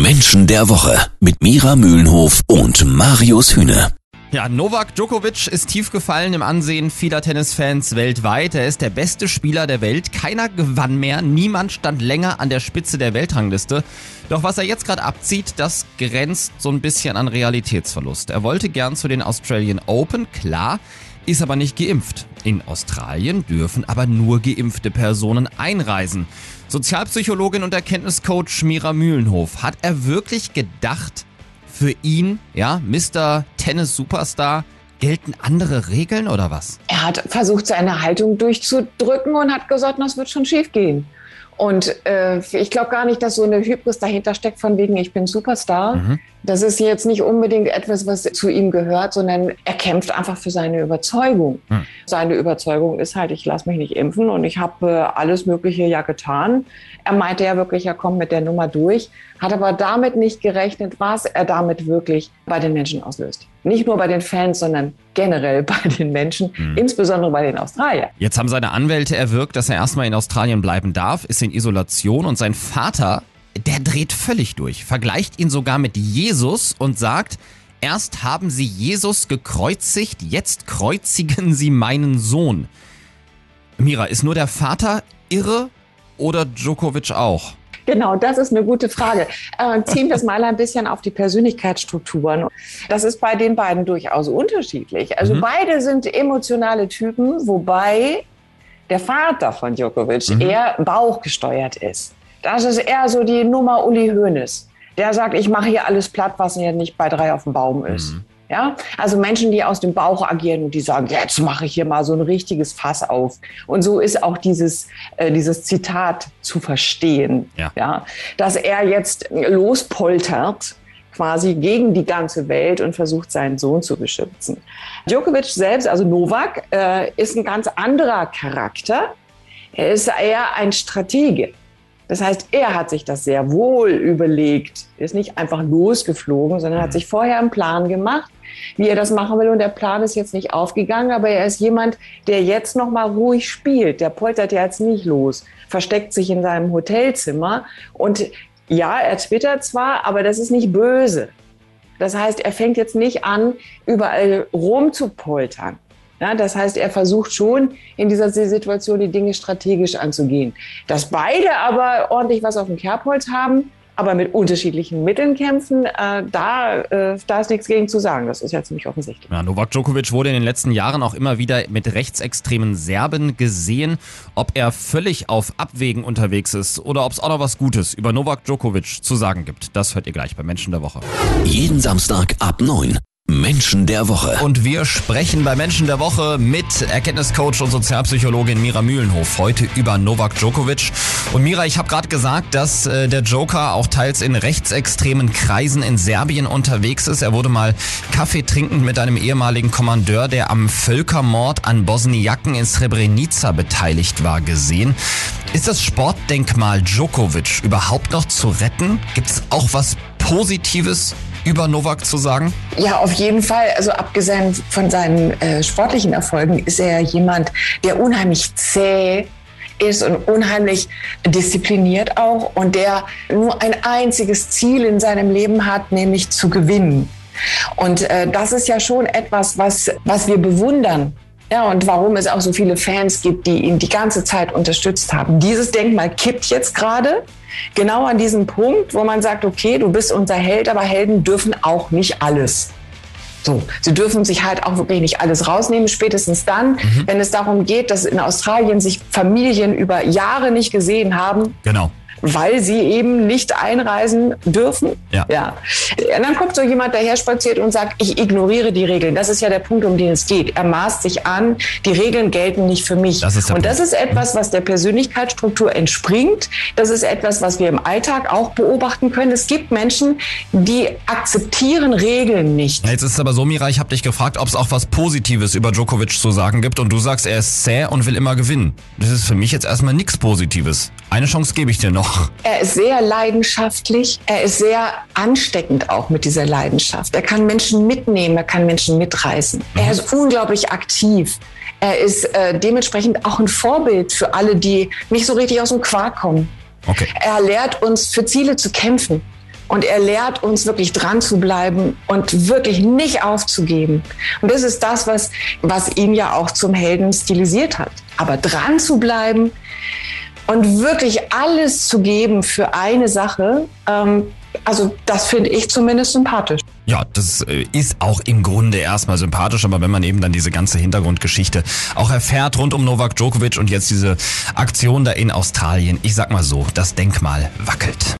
Menschen der Woche mit Mira Mühlenhof und Marius Hühne. Ja, Novak Djokovic ist tief gefallen im Ansehen vieler Tennisfans weltweit. Er ist der beste Spieler der Welt. Keiner gewann mehr. Niemand stand länger an der Spitze der Weltrangliste. Doch was er jetzt gerade abzieht, das grenzt so ein bisschen an Realitätsverlust. Er wollte gern zu den Australian Open, klar, ist aber nicht geimpft. In Australien dürfen aber nur geimpfte Personen einreisen. Sozialpsychologin und Erkenntniscoach Mira Mühlenhof, hat er wirklich gedacht, für ihn, ja, Mr. Tennis Superstar, gelten andere Regeln oder was? Er hat versucht, seine Haltung durchzudrücken und hat gesagt, das wird schon schief gehen. Und äh, ich glaube gar nicht, dass so eine Hybris dahinter steckt, von wegen, ich bin Superstar. Mhm. Das ist jetzt nicht unbedingt etwas, was zu ihm gehört, sondern er kämpft einfach für seine Überzeugung. Mhm. Seine Überzeugung ist halt, ich lasse mich nicht impfen und ich habe äh, alles Mögliche ja getan. Er meinte ja wirklich, er kommt mit der Nummer durch, hat aber damit nicht gerechnet, was er damit wirklich bei den Menschen auslöst. Nicht nur bei den Fans, sondern generell bei den Menschen, mhm. insbesondere bei den Australiern. Jetzt haben seine Anwälte erwirkt, dass er erstmal in Australien bleiben darf, ist in Isolation und sein Vater, der dreht völlig durch, vergleicht ihn sogar mit Jesus und sagt, erst haben sie Jesus gekreuzigt, jetzt kreuzigen sie meinen Sohn. Mira, ist nur der Vater irre oder Djokovic auch? Genau, das ist eine gute Frage. Äh, ziehen wir es mal ein bisschen auf die Persönlichkeitsstrukturen. Das ist bei den beiden durchaus unterschiedlich. Also mhm. beide sind emotionale Typen, wobei der Vater von Djokovic mhm. eher bauchgesteuert ist. Das ist eher so die Nummer Uli Hoeneß. Der sagt, ich mache hier alles platt, was hier nicht bei drei auf dem Baum ist. Mhm. Ja, also Menschen, die aus dem Bauch agieren und die sagen, jetzt mache ich hier mal so ein richtiges Fass auf. Und so ist auch dieses, äh, dieses Zitat zu verstehen. Ja. ja, dass er jetzt lospoltert quasi gegen die ganze Welt und versucht, seinen Sohn zu beschützen. Djokovic selbst, also Novak, äh, ist ein ganz anderer Charakter. Er ist eher ein Stratege. Das heißt, er hat sich das sehr wohl überlegt. Er ist nicht einfach losgeflogen, sondern hat mhm. sich vorher einen Plan gemacht, wie er das machen will. Und der Plan ist jetzt nicht aufgegangen, aber er ist jemand, der jetzt noch mal ruhig spielt. Der poltert ja jetzt nicht los, versteckt sich in seinem Hotelzimmer. Und ja, er twittert zwar, aber das ist nicht böse. Das heißt, er fängt jetzt nicht an, überall rumzupoltern. Ja, das heißt, er versucht schon in dieser Situation die Dinge strategisch anzugehen. Dass beide aber ordentlich was auf dem Kerbholz haben, aber mit unterschiedlichen Mitteln kämpfen, äh, da, äh, da ist nichts gegen zu sagen. Das ist ja ziemlich offensichtlich. Ja, Novak Djokovic wurde in den letzten Jahren auch immer wieder mit rechtsextremen Serben gesehen. Ob er völlig auf Abwägen unterwegs ist oder ob es auch noch was Gutes über Novak Djokovic zu sagen gibt, das hört ihr gleich bei Menschen der Woche. Jeden Samstag ab 9. Menschen der Woche. Und wir sprechen bei Menschen der Woche mit Erkenntniscoach und Sozialpsychologin Mira Mühlenhof heute über Novak Djokovic. Und Mira, ich habe gerade gesagt, dass äh, der Joker auch teils in rechtsextremen Kreisen in Serbien unterwegs ist. Er wurde mal Kaffee trinkend mit einem ehemaligen Kommandeur, der am Völkermord an Bosniaken in Srebrenica beteiligt war, gesehen. Ist das Sportdenkmal Djokovic überhaupt noch zu retten? Gibt es auch was Positives über Novak zu sagen? Ja, auf jeden Fall. Also abgesehen von seinen äh, sportlichen Erfolgen ist er jemand, der unheimlich zäh ist und unheimlich diszipliniert auch und der nur ein einziges Ziel in seinem Leben hat, nämlich zu gewinnen. Und äh, das ist ja schon etwas, was, was wir bewundern. Ja, und warum es auch so viele Fans gibt, die ihn die ganze Zeit unterstützt haben. Dieses Denkmal kippt jetzt gerade genau an diesem Punkt, wo man sagt, okay, du bist unser Held, aber Helden dürfen auch nicht alles. So, sie dürfen sich halt auch wirklich nicht alles rausnehmen, spätestens dann, mhm. wenn es darum geht, dass in Australien sich Familien über Jahre nicht gesehen haben. Genau weil sie eben nicht einreisen dürfen. Ja. ja. Und dann kommt so jemand daher spaziert und sagt, ich ignoriere die Regeln. Das ist ja der Punkt, um den es geht. Er maßt sich an, die Regeln gelten nicht für mich. Das und das ist etwas, was der Persönlichkeitsstruktur entspringt. Das ist etwas, was wir im Alltag auch beobachten können. Es gibt Menschen, die akzeptieren Regeln nicht. Jetzt ist es aber so, Mira, ich habe dich gefragt, ob es auch was Positives über Djokovic zu sagen gibt. Und du sagst, er ist zäh und will immer gewinnen. Das ist für mich jetzt erstmal nichts Positives. Eine Chance gebe ich dir noch. Er ist sehr leidenschaftlich. Er ist sehr ansteckend auch mit dieser Leidenschaft. Er kann Menschen mitnehmen, er kann Menschen mitreißen. Mhm. Er ist unglaublich aktiv. Er ist äh, dementsprechend auch ein Vorbild für alle, die nicht so richtig aus dem Quark kommen. Okay. Er lehrt uns, für Ziele zu kämpfen. Und er lehrt uns wirklich dran zu bleiben und wirklich nicht aufzugeben. Und das ist das, was, was ihn ja auch zum Helden stilisiert hat. Aber dran zu bleiben und wirklich alles zu geben für eine Sache, ähm, also das finde ich zumindest sympathisch. Ja, das äh, ist auch im Grunde erstmal sympathisch, aber wenn man eben dann diese ganze Hintergrundgeschichte auch erfährt rund um Novak Djokovic und jetzt diese Aktion da in Australien, ich sag mal so, das Denkmal wackelt.